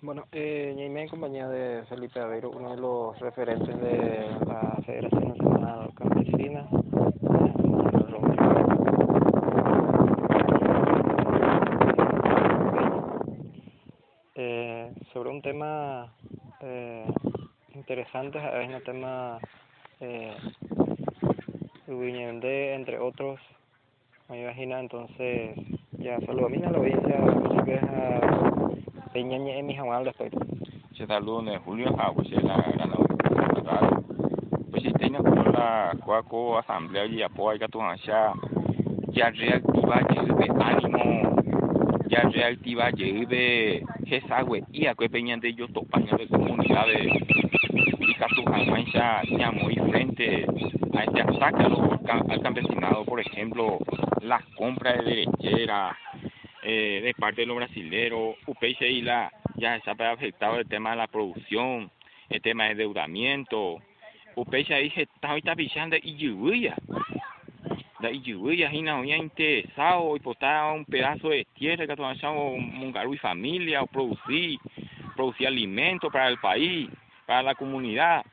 Bueno, eh, en compañía de Felipe Aveiro, uno de los referentes de la Federación Nacional Campesina. Eh, sobre un tema eh, interesante, es un tema eh, entre otros, me imagino, entonces ya solo a mí no lo veía, muchas veces peñañe en mi jamal después. Se saludo de Julio. Ah, pues la gran pues si tengo con la cuaco asamblea y apoyo que tu ya ya reactiva de ánimo. Ya reactiva de esa güey y a que peñante yo topaña de comunidad de y que tu ya ya muy frente a este ataque al campesinado por ejemplo la compra de derechera eh, de parte de los brasileros, y la ya se ha afectado el tema de la producción, el tema de endeudamiento, UPC ahí está ahorita pichando lluvia. La lluvia y no había interesado y postar un pedazo de tierra que tomamos un y familia o producir, producir alimentos para el país, para la comunidad.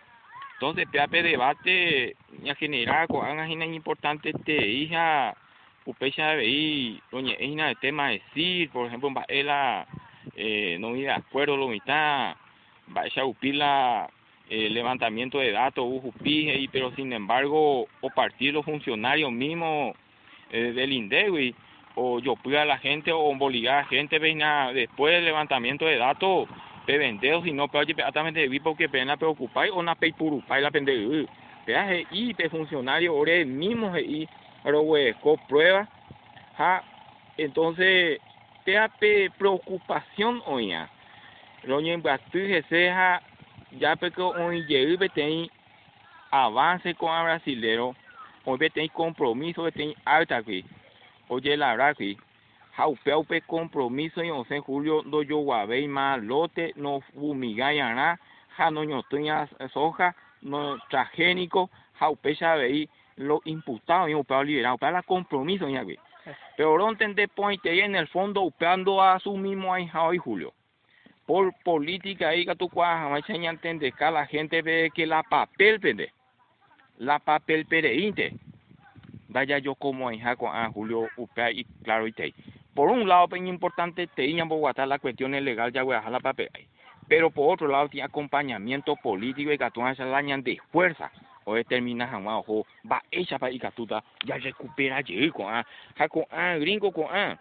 Entonces, PAP debate ya generar una importante este hija upecha veí doña Eina el tema de decir por ejemplo ella eh, no de acuerdo lo mitad va a upila el levantamiento de datos y pero sin embargo o partir los funcionarios mismos eh, del INDEWI o yo a la gente o obligar a la gente venga después del levantamiento de datos pe vendeo si no pero exactamente vi porque pena preocupar o na pe purupay la pende peaje y pe funcionario ore mismo y pero con prueba ja entonces te preocupación oía lo que seja ya porque hoy llegue tem avance con el brasilero hoy tem compromiso tem alta aquí oye la verdad aquí ja upe compromiso en 11 julio do yo guabei más lote no fumigayaná ja no ñotuña soja no transgénico ja upe veí los imputados y usted liberado, usted la compromiso. Pero no entender ahí en el fondo usted ando a su mismo ahí hoy Julio. Por política ahí que tú cuajas, enseña a entender que la gente ve que la papel pende, la papel pereinte. Vaya yo como ahí con a Julio y claro y te. Por un lado, es importante, te en Bogotá la cuestión es legal, ya voy a dejar la papel ahí. Pero por otro lado, tiene acompañamiento político y que tú de fuerza o determina jamás ojo. Va ella para ikatuta ya recupera llegar con a. Con a gringo con a.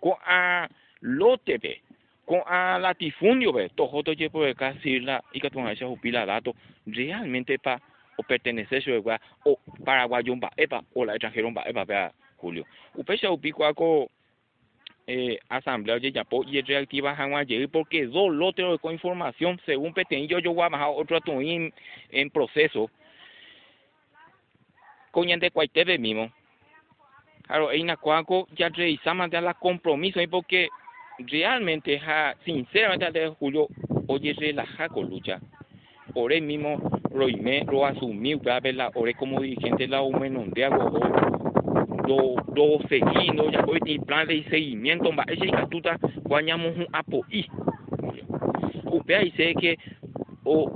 Con a lote be con a latifundio be todo todo llevo de casi la ikatuna esa upila dato. Realmente pa o pertenecer a o paraguayo ba epa o la extranjero ba epa vea Julio. Upesa upico ako eh, asamblea de Yapo y reactiva Hanwa porque dos lotes con información según Petenillo yo voy a bajar otro en, en proceso coñante cuaitebe mismo. Claro, hay una cuanco ya la compromiso y porque realmente, ja, sinceramente, de Julio, oye, relaja con lucha. Ore mismo, roime, lo asumí, la ore como dirigente la UMEN de algo, lo, lo seguimos, ya voy a plan de seguimiento, va, ese catuta, guañamos un apoyo. Usted dice que, o,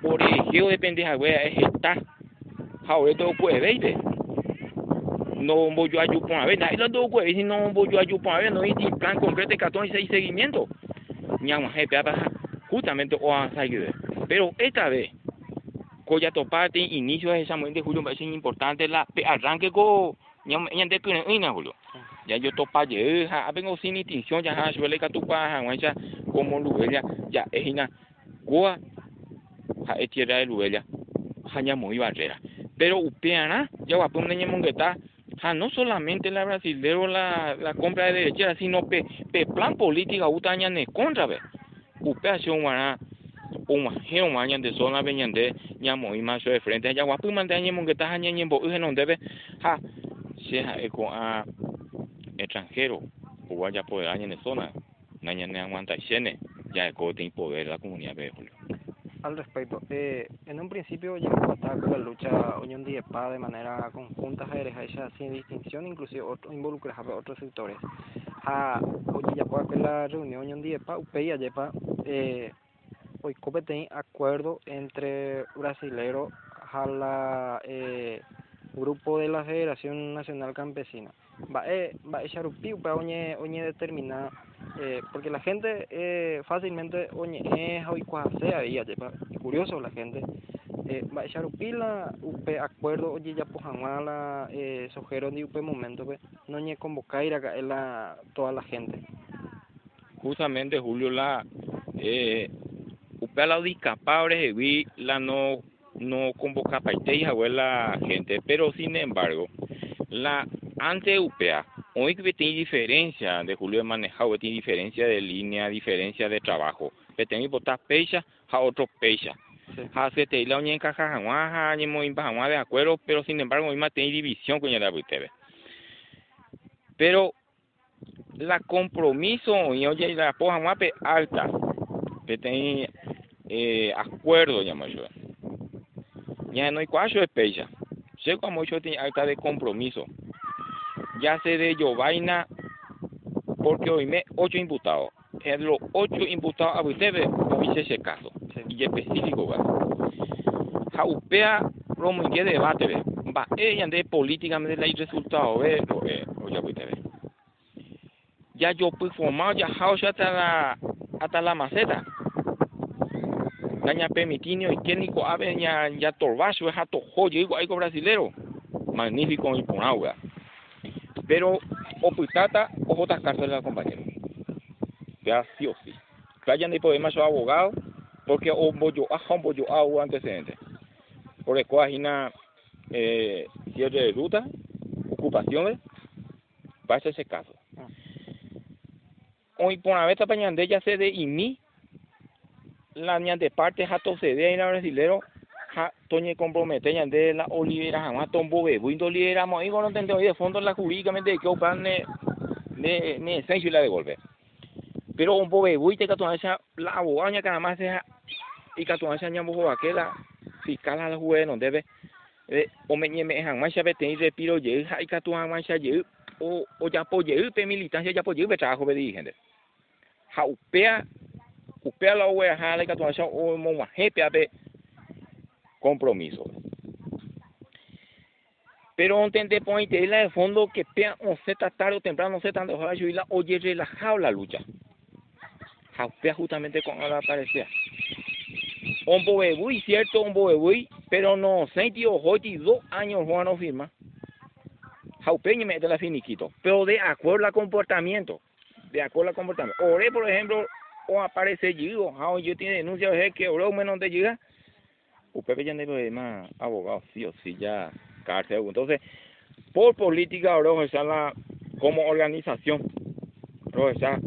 por ejemplo, depende de es esta todo puede ver no voy a yupon a ver ahí lo todo puede si no voy a yupon a ver no hay plan concreto cartón y seguimiento. Ñama jefe justamente o a pero esta vez coya topate inicio de esa de julio parece importante la arranque con ñama ñande que ina julio. Ya yo topa ye ha vengo sin distinción ya ha suele que tu pa ha como luella ya es ina goa ha etiera de luella ha muy barrera pero upeana ya va a mongueta ja no solamente la brasilero la la compra de derechera sino pe pe plan política utaña ne contra ve. Upea un wana un majeo maña de zona veñande ñamo y más de frente. Ya guapu mandañe mongueta ja ñembo uje no debe ja se eco a extranjero o vaya poder aña de zona. Naña ne aguanta xene ya eco tiene poder la comunidad de Julio al respecto. Eh, en un principio llegó a estar la lucha Unión de de manera conjunta, ella sin distinción, inclusive otros involucrados otros sectores. ha oyejapo que la reunión ñandiepa upéi ajépa eh, oiko peteĩ acuerdo entre brasilero ha la eh, grupo de la Federación Nacional Campesina. Mba'e mba'éicha upe oñe oñedetermina eh, porque la gente eh, fácilmente oñe'ẽ ha oikuaase avei ajépa curioso la gente eh, mba'éicha rupi la upe acuerdo ojejapo hag̃ua la eh, sojéro upe momentope noñeconvocáiraka'e la toda la gente. Justamente Julio la eh, upe la odikapa orehegui la no no convocapaitei la gente, pero sin embargo, la ante UPA, hoy que tiene diferencia de Julio de manejado, tiene diferencia de línea, diferencia de trabajo. Que tiene botar pecha a otro pecha. Ha se te la uña encaja jamás, ni muy de acuerdo, pero sin embargo, hoy más tiene división con el TV. Pero la compromiso, y oye, la poja más alta, que tiene eh, acuerdo, llamo yo ya no hay cuatro de pecha. Sé como yo tengo acta de compromiso. Ya sé de yo vaina porque hoy me ocho imputados. En los ocho imputados a ustedes hice ese caso. Y específico. Jaupea Romo en debate, ¿ve? Va, ella de políticamente la resultado, ¿ve? Oye, ustedes. Ya yo fui formado, ya hasta la, hasta la maceta caña permitinio y técnico ave ya ya torbacho es ato joyo igual algo brasilero magnífico y pero oputata o otras cárceles compañero. Ya sí o sí. Vayan de poder más abogado porque o bollo a un bollo agua antecedente por el cual eh, cierre de ruta ocupaciones va a ser ese caso. Hoy por una vez pañande ya se de INI la de parte jato cede la brasilero ja toñe compromete de la olivera jamás tombo bebo indo olivera mo igo no tente de fondo la jurídicamente que opan ne ne ne sensu la devolver. Pero un poco bebo y te catuanza la abogada que nada más sea y catuanza ñambo aquela fiscal a la juez no debe eh, o me ñeme jamás ya vete y repiro ye ja y catuanza ye o o ya po ye pe militancia ya po ye trabajo be dirigente. Ja upea upea la wea jale ka tuacha o mo ma compromiso. Pero un tente pointe la de fondo que pea o se tarde o temprano se tanto ojalá yo la oye relajado la lucha. Upea justamente con la aparecía un bobebui cierto un bobebui pero no sentido hoy dos años Juan no firma. Jaupeña me de la finiquito, pero de acuerdo al comportamiento, de acuerdo al comportamiento. Oré, por ejemplo, o aparece yo, ah, yo tiene denuncia de que oro menos de llega, usted ya no más abogado, sí o sí, ya cárcel. Entonces, por política, ahora está la, como organización, está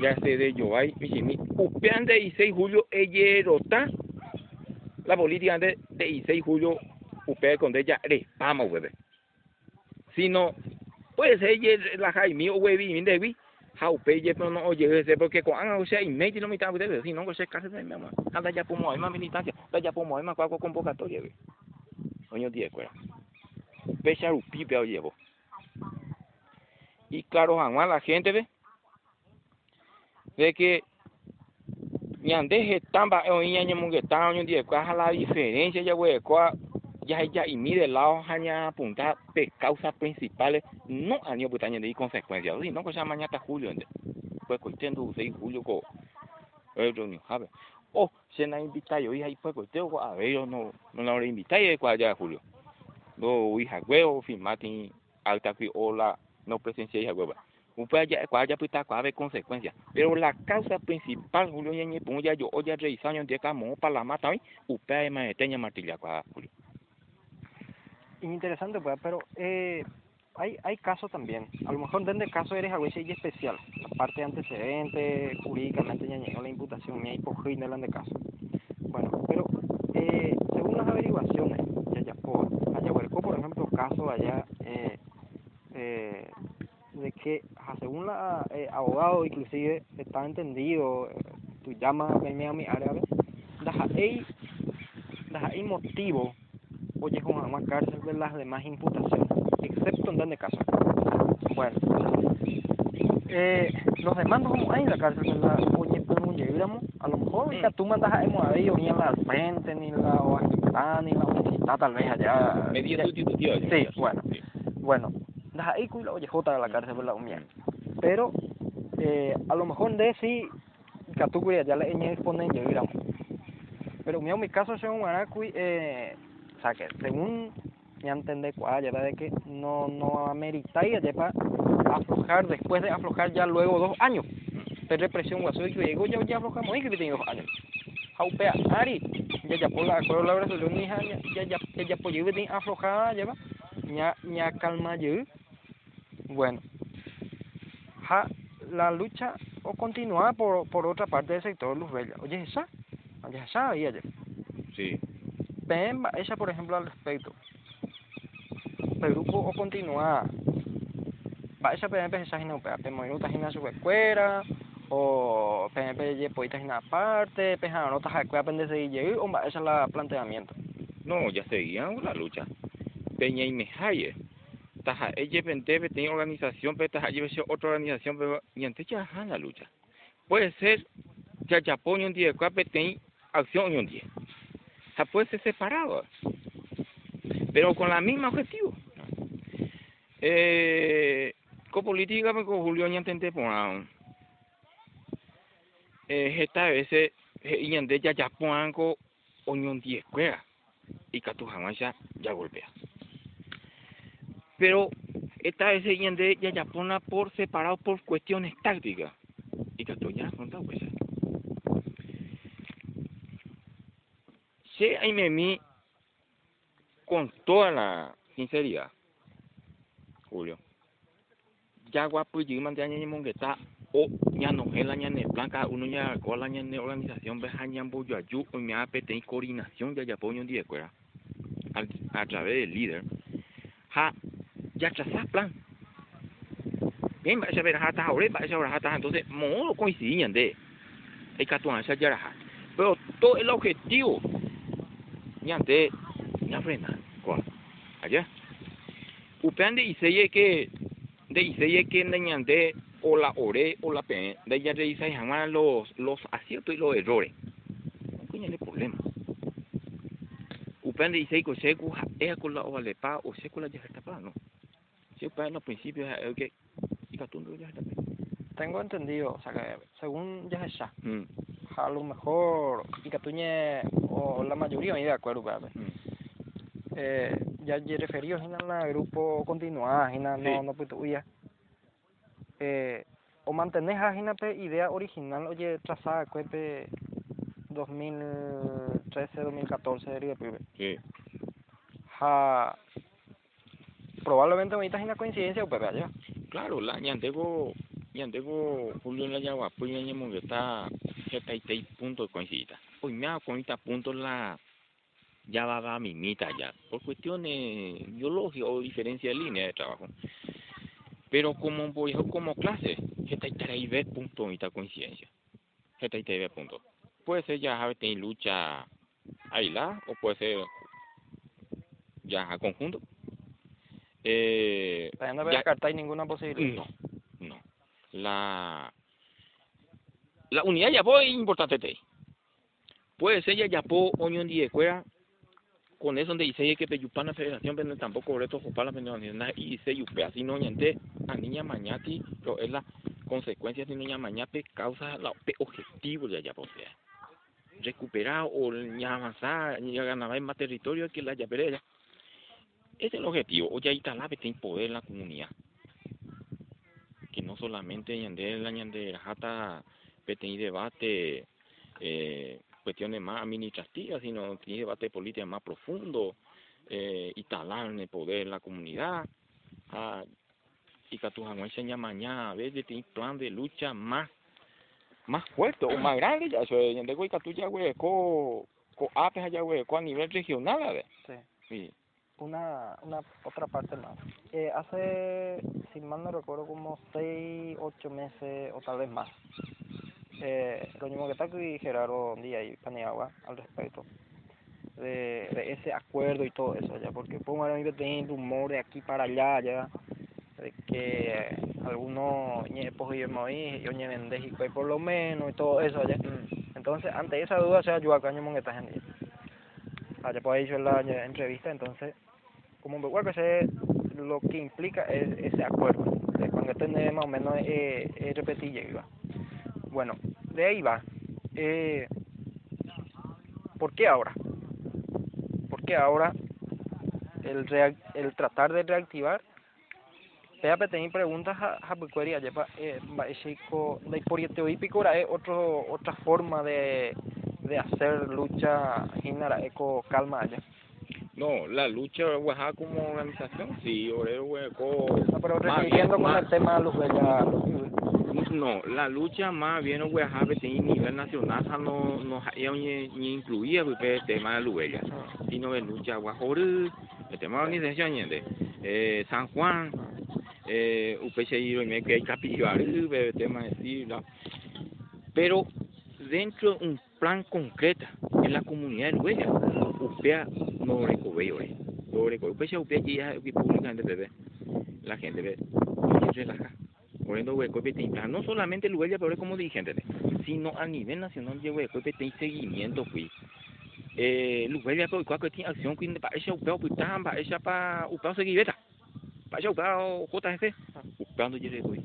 ya se de yo hay, mi usted antes de 16 julio, ella rota, la política antes de 16 julio, usted con ella, respama, bebé. Si no, puede ser la Jaime o Webi, Devi, haupe je pero no oye ese porque cuando o sea y medio no me está de si no se casa de mi mamá anda ya por más militancia anda ya por más cuál convocatoria ve. Coño die cuera pecha rupi pero llevo y claro jamás la gente ve de que ñande tamba o ñaña mungueta oño die cuál la diferencia ya güey cuál ya ya y mide lado hanya apuntar pe causas principales no año putaña de consecuencias. Sí no cosa mañana julio pues coitendo 6 julio co el reunión sabe oh se na invita yo hija y pues coiteo a ver yo no no la invita y cuál ya julio. No hija huevo firmati alta que hola no presencia hija hueva. Upaya ya cuál ya puta cuál consecuencias. Pero la causa principal julio ya ni pongo ya yo oye revisando de camo para la mata hoy upaya me teña martilla cuál julio interesante pues pero eh, hay hay casos también. A lo mejor desde caso eres algo así especial. La parte de antecedente jurídicamente ya llegó la imputación ni hay por de caso. Bueno pero eh, según las averiguaciones ya por allá por ejemplo caso allá eh, eh, de que según la eh, abogado inclusive está entendido eh, tu llama a mi árabe hay hay motivo oye con más cárcel de las demás imputaciones, excepto en donde caso. Bueno, eh, los demandos como hay en la cárcel, ¿verdad? Oye, pues no llegamos, a lo mejor ahorita tú mandas a ahí, o ni en la frente, ni en la universidad, ni en la universidad, tal vez allá. Sustitutiva. Sí, bueno, Sí. bueno, das ahí cuida oye jota de la cárcel, ¿verdad? Mierda. Pero, eh, a lo mejor de sí, que tú ya le eñe ponen llegamos. Pero mío, mi caso es un anacui, eh, sea que según ya entendé cuál, ya de que no, no ameritaría ya para aflojar después de aflojar ya luego dos años. De represión que llegó ya ya aflojamos y que tiene dos años. Jaupea, Ari, ya ya por la acuerdo la resolución ni ya ya ya ya por lleve tiene aflojada ya va. Ya ya calma yo. Bueno. Ja, la lucha o continúa por, por otra parte del sector Luz Bella. Oye, esa, oye, esa ahí ayer. Sí. Ven, ella, por ejemplo, al respecto. Grupo o continúa. Va esa PNP esa gina upea, pe minuta gina su escuela, o PNP ye poita gina aparte, pe ja no taja escuela pende se ye, o esa la planteamiento. No, ya seguían la lucha. Peña y Mejaye. Taja, ella pentepe tiene organización, pero taja, lleve otra organización, pero y antes ya la lucha. Puede ser, ya ya pone un día, cuape tiene acción un día. Sea, puede ser separado. Pero con la misma objetivo. Eh, con política, pues con Julio ya intenté poner. Eh, esta vez, eh, y antes ya ya ponen con unión 10 escuela y Catujamasha ya golpea. Pero esta vez ya Yapona por separado por cuestiones tácticas. Y Catu ya afrontado pues. Si hay memi con toda la sinceridad, Julio. Ya guapo y ya ni mongueta o ya no es la ñane blanca uno ya con la organización ve hañan boyo ayu o me ha pete coordinación ya ya ponyo un día escuela a, través del líder ha ya trazas plan bien va a saber ha ta ahora va a saber ha ta entonces mo coincidían de hay que tuan ya ya pero todo el objetivo ya de ya frena cuál allá. Upende y se que de se que de o la ore o la pe de ella dice jamás los los aciertos y los errores. No tiene problema. Upende y se que se ku es con la o le pa o se con la ya está pa no si en los principios es que y catundo ya está Tengo entendido, o sea que según ya esa, mm a lo mejor ikatuñe o la mayoría ni de acuerdo pero pues. mm. eh, ya ye referido en el grupo continuada en no sí. no pues, putuya eh, o mantenés pe idea original oye trazada cuepe 2013 2014 de pibe sí. Ja probablemente ahorita es una coincidencia o pero allá claro la ñantego ñantego Julio en la Yaguapuña pues, ñemongueta 76 puntos de coincidencia. Hoy me hago con puntos la ya va a mimita ya, por cuestiones biológicas o diferencia de línea de trabajo. Pero como voy como clase, 73 puntos esta coincidencia. 73 puntos. Puede ser ya a en lucha ahí la, o puede ser ya a conjunto. Eh, no descartáis ninguna posibilidad. No, no. La la unidad ya es importante. te. Puede ser ya Yapó, Unión de Escuela, con eso donde dice que Peyupana Federación, pero tampoco Boleto Jopala, pero y dice Yupe, así no ñante, a niña mañati, pero es la consecuencia de niña mañape, causa la objetivo de Yapó, sea, recuperar o avanzar, ganar más territorio que la Yaperera. Ese es el objetivo, o ya ahí está la poder en la comunidad que no solamente ñande la ñande jata petení debate eh, cuestiones más administrativas sino tiene debate político más profundo eh, instalar en el poder en la comunidad. Ah, y que enseña mañana a veces tiene plan de lucha más más fuerte o más grande ya eso es güey que tú ya güey co co apes allá güey co a nivel regional a ver. Sí. Sí. Una, una otra parte más. Eh, hace, si mal no recuerdo, como seis, ocho meses o tal vez más, eh, Doña Moguetaco y Gerardo Díaz y Paniagua al respecto de, de ese acuerdo y todo eso, ya, porque pongo ahora mismo tiene rumor de aquí para allá, ya, de que algunos ñepos y moí, yo ñe y por lo menos y todo eso. Mm. Entonces, ante esa duda, sea, yo acá en esta gente. Allá ahí en la entrevista, entonces, como me acuerdo que lo que implica es ese acuerdo, cuando este más o menos eh, eh, repetir Bueno, de ahí va. Eh, ¿Por qué ahora? ¿Por qué ahora el, el tratar de reactivar Pea tener preguntas a a ya pa eh de por este hípico es otro otra forma de de hacer lucha ginara eco calma allá. No, la lucha Oaxaca como organización, sí, Orero Hueco. No, pero refiriendo con el tema de No, la lucha más bien Oaxaca tiene nivel nacional, no no ni, incluía el tema de Luella, sino de lucha Oaxaca, el tema de organización, eh, San Juan, eh, UPCI y que el tema de pero dentro de un plan concreto en la comunidad de UPEA no recoge no recoge, UPEA la gente relaja, no solamente el Huella, pero como dirigente, sino a nivel nacional de tiene seguimiento, fui. Eh, Huella, pero cualquier tiene acción, para esa UPEA, para esa para UPEA seguir, vaya upado JGC, upando de hoy.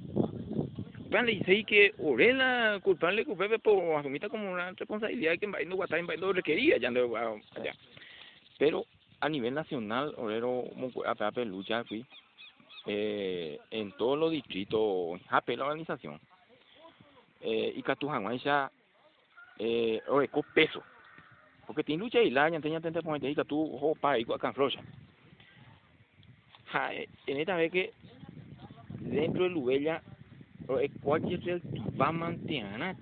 Upando dice que orela culpable culpable por asumir como una responsabilidad que en Guatá no requería ya no allá. Pero a nivel nacional, orero a lucha fui eh, en todos los distritos, jape la organización. Eh, y Catujan, ya eh, peso. Porque tiene lucha y la, ya tenía tente por ahí, Catu, ojo, pa, y Flocha en esta vez que dentro de Lubella cualquier va a mantener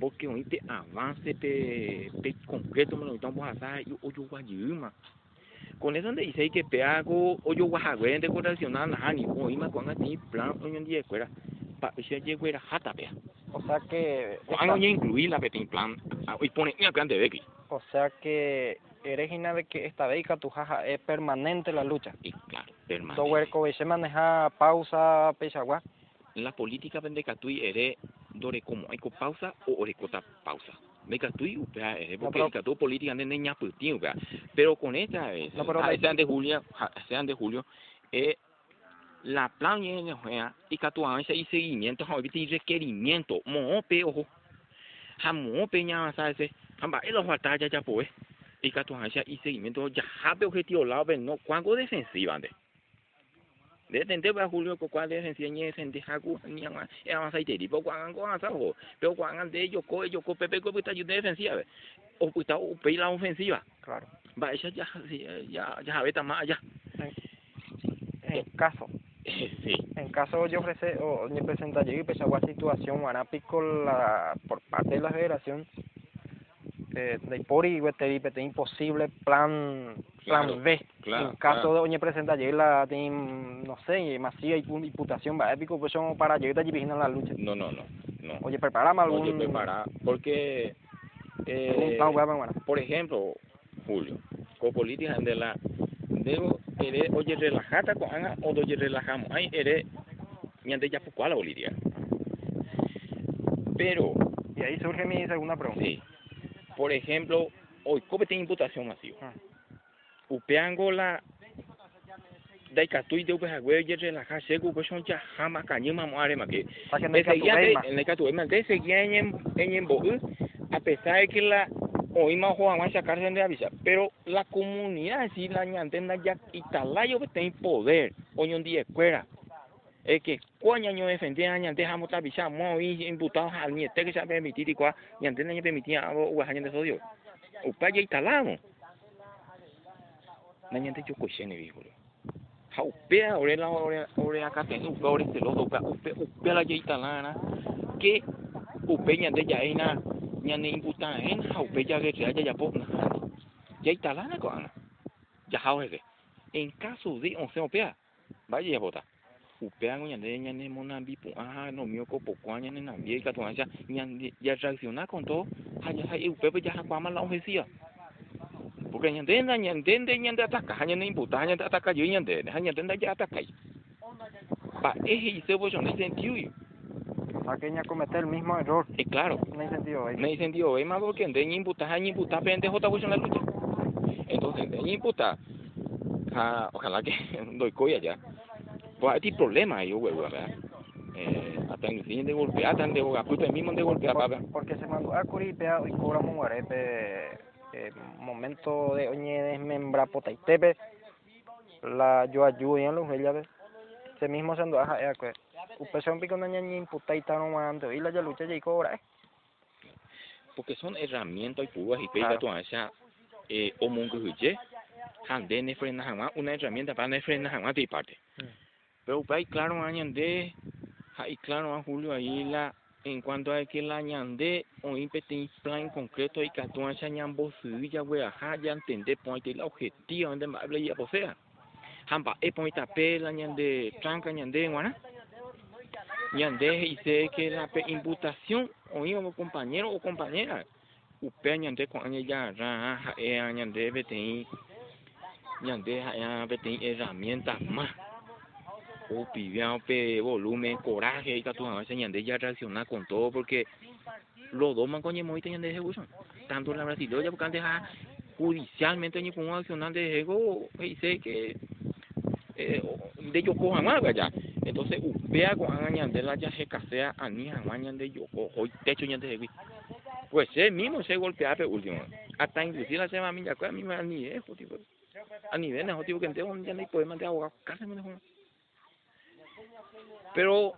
porque ahorita avance pe, pe concreto me lo estamos a hacer yo yo guayuma con eso donde dice que peago o yo guajagüe de correccional na ni o ima con así plan en día fuera pa ese llegó era jata pea o sea que cuando ya incluir la petin plan y pone una plan de aquí o sea que Eregina de que esta vez tu jaja es permanente la lucha. Y claro, permanente. Todo el se maneja pausa, pechagua. La política vende catui ere dore como hay pausa o orecota pausa. Me upea ere porque el catu política de niña putin upea. Pero con esta vez, no, pero sean de julio, sean de julio, eh la plan y y catu avance y seguimiento, y requerimiento, mo ojo. Jamo pe nya sa ese. Hamba, el ojo ya ya pues y Catuancia y seguimiento ya habe objetivo lado no cuánto defensiva ande de tente va julio ko kwa defensiva ni sente haku ni ama e ama sai tedi po kwa ko asa ho pero kwa ande yo ko yo ko pepe ko puta defensiva o puta o pe la ofensiva claro. Va esa ya ya ya habe más allá en caso. Sí. En caso yo ofrece o ni presenta llegue pues a situación pico la por parte de la federación de, de Ipori y imposible plan plan B. en caso de oñe presenta la no sé, masía y imputación va épico pues son para llegar allí vigilar la lucha. No, no, no. no. Oye, preparamos algún Oye, prepara porque eh, por ejemplo, Julio, con política de la debo eres oye relajata con Ana o oye relajamos. Ahí eres ñande ya poco a la bolivia. Pero y ahí surge mi segunda pregunta. Sí por ejemplo, hoy ¿cómo tiene imputación masiva? Ah. Upeango la dai katui de upe hagwe ye la ha segu ko son cha hama kanyuma moare make ese ya en el catu en de seguía en en bo a pesar de que la hoy más juega más sacarse de avisa pero la comunidad si la ñantenda ya italayo que tiene poder hoy un día escuela es que cuando año defendía año dejamos avisar muy imputados al niete que se ha permitido y cuál niete no permitía o año de sodio o para ya instalamos. Na niente yo coche ni vehículo ha upea ore la ore ore acá tengo upea ore se lo upea upea upea la ya instalana que upea niente ya hay na niente imputa en ha upea ya que ya ya po ya instalana con ya ha en caso de once upea vaya ya bota upean ñande ñande monambi pu'aja nomio kopokua ñande nambi ikatu'acha ñande ya reacciona con todo haya hay upepe ya jakuama la ofensiva porque ñande na ñande nde ñande ataca ñande imputa ñande yo ñande ñande nda ya ataca pa eje y se voy no hay sentido yo. O sea, que ella comete el mismo error. Eh, claro, No hay sentido ahí. no hay sentido, es más porque de imputar, a imputar, pendejo, está en la lucha. Entonces, de imputar, ja, ojalá que doy coya ya. Pues hay problemas ahí, güey, ¿verdad? Eh, hasta en el de golpear, hasta de golpear, pues mismo de golpear, papá. porque se mandó a Curipea y cobra Monguarepe eh, momento de oñe desmembra potaitepe la yo ayudo en los ella se mismo se aja ea que upe se un pico na ñañi imputaita no mando y la ya lucha y cobra eh Porque son herramientas y púas y pega toda esa, eh, o mongo huye, jande ne frena jamás, una herramienta para ne frena jamás de parte. Mm. Pero pues, claro, añande, ahí claro, a Julio, ahí la, en cuanto a que la añande, o impete plan concreto, y que tú esa ñambo ya ya entender, point el objetivo, donde más habla ya posea. Hamba, e point tape, la ñande, tranca ñande, guana. Ñande, y sé que la pe- imputación, o hijo, compañero o compañera, upe ñande con ra, ja, e, ñande, vete, ñande, ja, vete, herramientas más o pidió pe volumen, coraje y tú a veces ya reaccionar con todo porque los dos man coñe muy tenían de ejecución. Tanto la brasileña porque antes ah, judicialmente ni con accionar de ego y sé que eh, o- de yo cojan más allá. Entonces vea con ñande la ya se casea a ni a ñande yo hoy techo ñande de pues él mismo se golpea pe último. Hasta inclusive la semana mía a mí me ni es tipo a nivel de tipo que entero ya no hay poder de abogado casi me dejó pero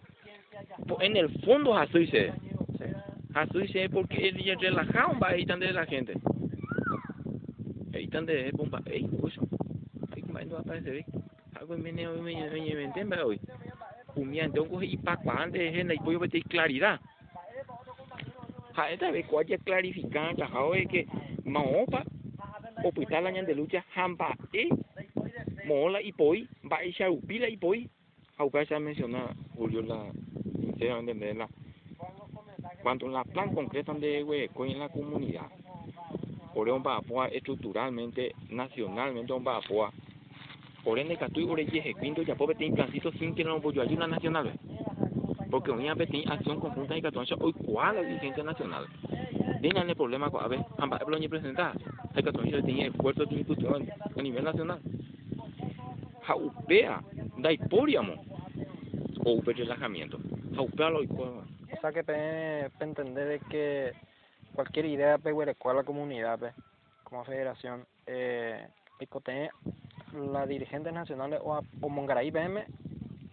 en el fondo así se sí. Así se porque él ya relajado va ahí tan de la gente. Ahí tan de bomba. Ey eso ahí como no aparece ve algo me me me me me entiende hoy. Un coge y pa cuando es en el pollo de claridad. Ja esta vez cuál es clarificar ya es que maopa hospital añan de lucha hamba e mola y poi va a echar upila y poi aunque ya menciona Julio la sincera entenderla cuando la plan concreta de hueco en la comunidad por eso va a apoyar estructuralmente nacionalmente va a apoyar por ende que tú y eje quinto ya puede tener plancito sin que no voy a ayuda nacional porque vez tiene acción conjunta y entonces hoy cuál es la dirigencia nacional tienen el problema con a ver ambas lo presentar hay que entonces tiene esfuerzo de institución a nivel nacional. Jaupea da hipóriamo o un relajamiento. Jaupea lo hipóriamo o sea que pe entender de que cualquier idea pe a la comunidad pe como federación. Eh picote las dirigentes nacionales o, a- o Mongaray PM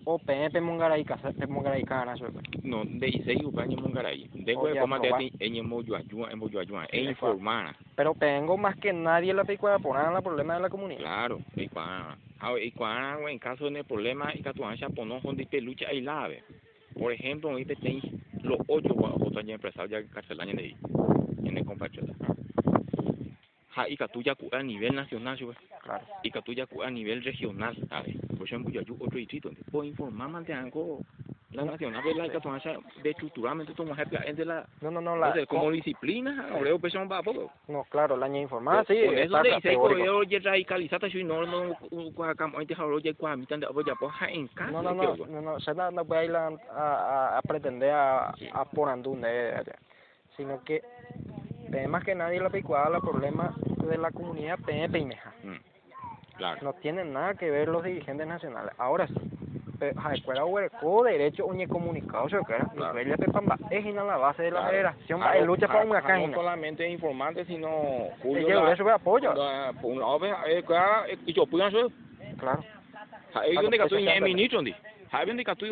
o PNP Mongaray Casa pe Mongaray Cana eso pe. no de isei upañe mongaray de Oye, hue como te aprobar. ti en moyo ayuda en moyo ayuda e Sí, informar pero tengo más que nadie la pico a poner la problema de la comunidad. Claro cuando y cuando en caso de problema y haces poner con de lucha y lave. Por ejemplo ahorita tenéis los ocho otros empresarios ya carcelaños de ahí en el compatriota. Ja y que tú ya cu- a nivel nacional ¿sí, claro. Y que tú ya a nivel regional ¿sabes? por ejemplo ya yo otro distrito entonces puedo informar más de algo la nacional de la que tú de estructuralmente vas a de la no no no la Entonces, como disciplina, ahora pensé va poco. no claro la ña informada sí Por eso teórico. que yo ya radicalizata si no no kama hoy deja ya kwa mitad de ya pues en casa. no no no no no se no, no voy a ir a, pretender a, a poner donde sino que más que nadie la picuada la problema de la comunidad PNP y Meja Claro. no tienen nada que ver los dirigentes nacionales. Ahora sí ja, escuela hueco derecho uñe comunicado se Claro. nivel de pepamba es en la base de la federación Claro, va lucha por claro, una claro, No caja solamente informante, sino lleva eso de apoyo. un lado, eh, y yo puedo hacer. claro. Hay donde que tú es siempre. ministro, ndi. Hay donde que tú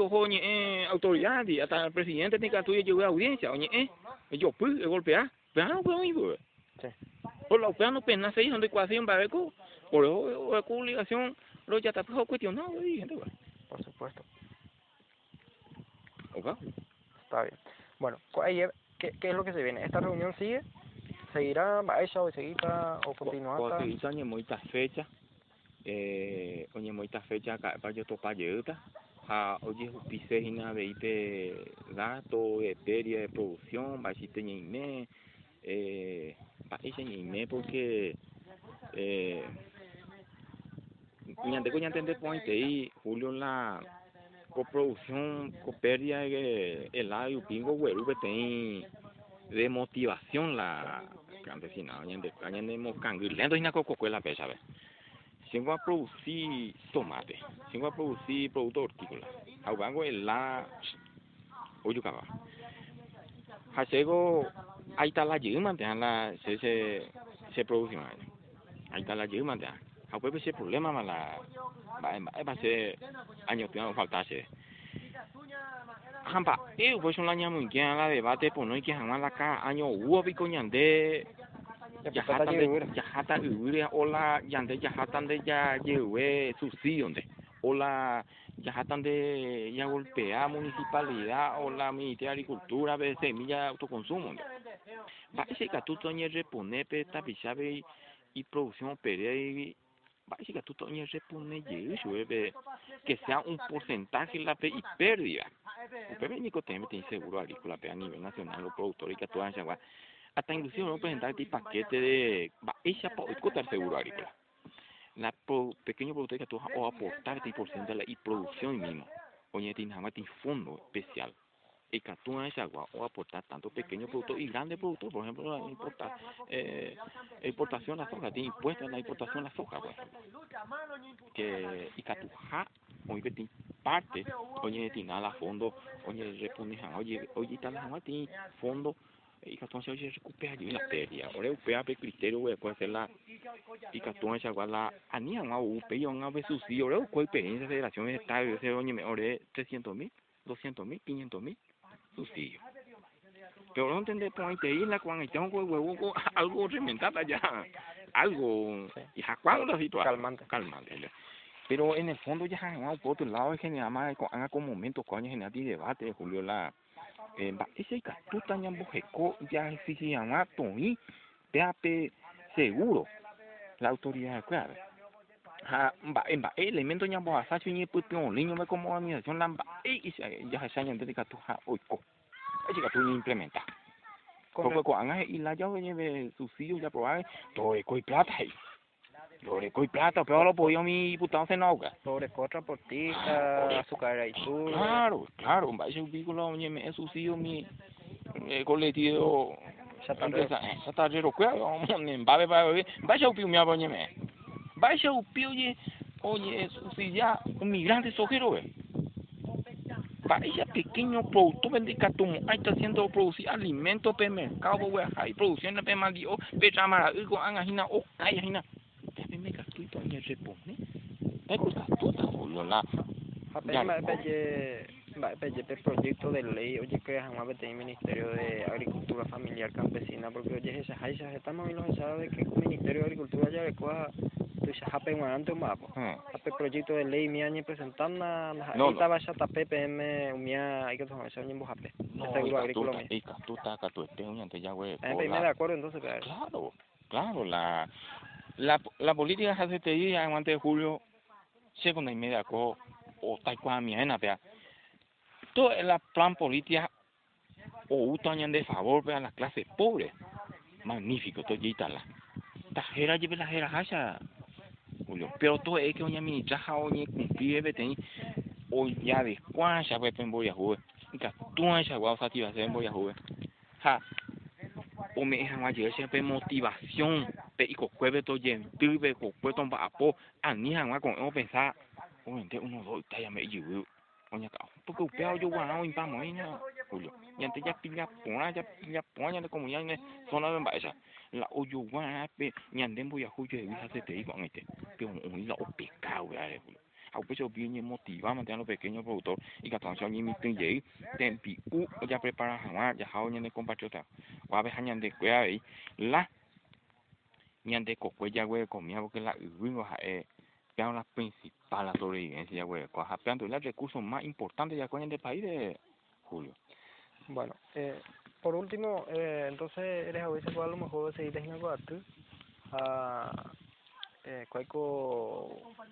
eh autoridad, hasta el presidente tiene que tú llevar audiencia, oye, eh, yo pues golpear, pero no puedo ir, sí. Por la UPA no pena se hizo de ecuación para ver co- por eso es obligación lo ya está cuestionado gente pues por supuesto ¿ok? Está bien. Bueno, ayer, ¿qué, ¿qué es lo que se viene? ¿Esta reunión sigue? ¿Seguirá? ¿Va ella o seguirá o continuará? Fechas eh oye muchas fechas acá para yo topa yerta a oye justicia y nada de de producción ñeime eh va a decir ñeime porque eh ñante coña entender point ahí Julio la coproducción, coperia, el lado pingo, güey, de motivación la campesina, añade, añademos lento y na coco la pesa, ¿ves? Si va producir tomate, si va a producir producto hortícola, hago el la, oye, caba. Hasego, ahí está la yuma, la, se, se, se produce más. Ahí está la yuma, a puede ser problema, la, va, va a ser años que no faltase. Hampa, eh, pues un año muy bien la debate, pues no hay que jamás la ca año hubo pico ñande. Yajata de yajata ure hola yande yajata de ya lleve subsidio de hola yajata de ya golpea municipalidad hola ministerio de agricultura de semilla autoconsumo va ese que tú toñe repone pe y producción pere básica tú toñe repone que sea un porcentaje la pe y pérdida Pero ni tiene seguro agrícola a nivel nacional los productores que actúan en hasta inclusive vamos a presentar este paquete de esa el seguro agrícola. La pro, pequeño productor que actúa o aportar este por ciento de la producción mismo. Oye, tiene un fondo especial. Y actúa esa agua o aportar tanto pequeños productos y grandes productos, por ejemplo, la importa, eh, importación de la soja, tiene impuestos en la importación de la soja, ejemplo. Que, y actúa hoy tiene parte, oye, tiene a fondo, oye, responde, oye, oye, tal, tiene fondo y Catón se oye recupera y la pérdida. Ahora upea pe criterio voy a hacer la y Catón se agua la anía un upe y un susi. Ahora cuál experiencia federación está ese oye ahora 300 mil, 200 mil, 500 mil susi. Pero no entender por ahí te la cuando hay un huevo algo reventada ya algo y jacuado la situación. Calmante. Calmante pero en el fondo ya han por otro lado es generar más haga con momentos coño generar debate Julio la eh, ese tú también bujecó ya exigían a Tony PAP seguro la autoridad claro ha ba en ba elemento nya bo asa pu me como organización lamba e ya se añan de ka tu ha oiko ese ka tu implementa ko ko anga y la ya ve subsidio ya probar todo y plata sobre coi plata, pero lo podía mi diputado Senauca. Sobre contra portista, azúcar y sur. Claro, claro, un baixo vínculo, oye, me sucio mi colectivo. Chatarrero, cuidado, vamos, va, va, va, baixo pio mi oye, me. Baixo pio, oye, oye, subsidia un migrante sojero, ve. Vaya pequeño productor vendicatum, ahí está haciendo producir alimentos para mercado, güey, ahí produciendo para maldio, para llamar a algo, angajina, o callajina año repone pe kusta tuta ulo la ya me pelle pelle proyecto de ley oye que jamás vete ministerio de agricultura familiar campesina porque oye esa jaisa estamos bien los de que el ministerio de agricultura ya recoja pues hape un antes un mapo. Hape proyecto de ley mi año presentando no estaba ya tape pm umia hay que tomar ese año hape no seguro agrícola y catuta catuete un ante ya güey de acuerdo entonces claro claro la la, la política hace te día en antes de julio segunda y media co o tal cual mi en la todo el plan política o un de favor para las clases pobres. Magnífico todo y tal la jera lleve la jera julio pero es que oña ministra o ni cumplir beten o ya de cuán ya pues voy a jugar y que tú esa guau sativa se voy a jugar ja. O me dejan ayer siempre motivación. Pe iko cueve to yen tuve ko puesto ba apo ani han wa con o pensar uno do ta ya me oña yo ina julio. Y ante ya pilla pona ya pilla pona de como ya ne zona de baisa la o yo wa pe ñande voy a julio de visa se te digo este pero un la o pecado ya julio. A peso bien motiva mantener a los pequeños productores y que atención y mi tinje tempi u ya prepara jamás ya hao ñande compatriota wa be hañande cuea ahí. La ñande kokue yagüe comida porque la uvingo jae pean la principal la sobrevivencia yagüe coja pean el recurso más importante ya del país de Julio bueno eh, por último eh, entonces eres veces a lo mejor seguir teniendo acto a eh,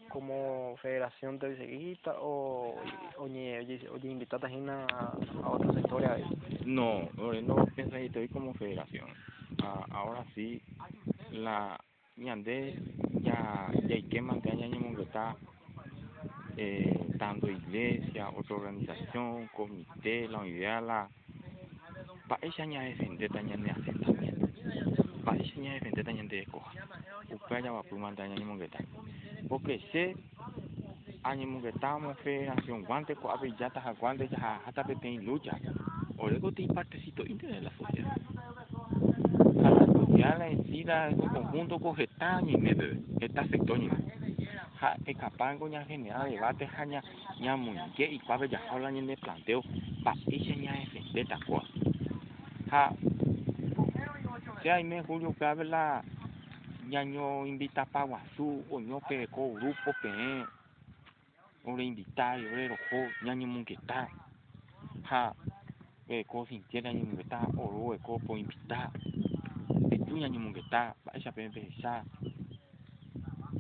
como federación de bicicleta o oye oye oye invitada a, a otros sectores no no pienso que estoy como federación. Ah, ahora sí la ya ya que manteña ñi mun está eh, tanto iglesia, otra organización, comité, la unidad, la también de coja upaya ya va por mandar ya ni mongueta porque sé año mongueta mo fe acción guante ko abe ya ta guante ya hasta pe ten lucha o luego te partecito interés de la sociedad la sociedad en sí la en conjunto con esta ni me esta sector ni ha e capaz con ya general debate ha ya ya muy que y pa ya habla ni de planteo defender ta cosa ha si hay me julio habla ñaño invita pa guasu o ño pe ko grupo pe ore invitar ore rojo ñaño mungueta ha e ko sintiera ñaño mungueta oro e ko po invitar. E tu ñaño mungueta pa esa pe pe esa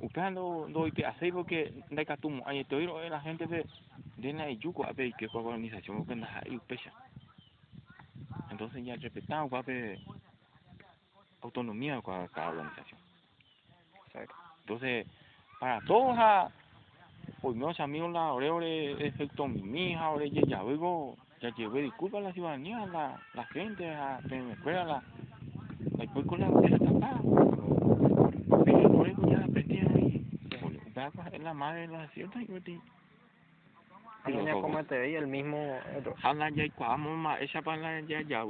upando do ipe así porque de catumo te oír la gente de de la yuko a ver qué organización que anda ahí pecha entonces ya respetamos va a autonomía con cada organización. Entonces, para todos, pues no amigos la ore efecto mi hija, ore ya luego ya llevé disculpa a la ciudadanía, la, la gente, a la escuela, la, después con la de tapar. Pero ore ya aprendí ahí. La madre de la cierta y Aña te y el mismo hala ya esa ya ya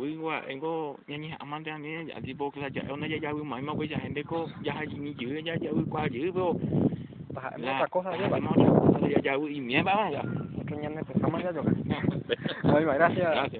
engo nyani ani ya la ya ona ya ya wi mai ma wi ya gente ko ya ha ni ya ya wi kwa ju bo otra cosa ya ya ya wi va ya otro pues vamos ya yo. Gracias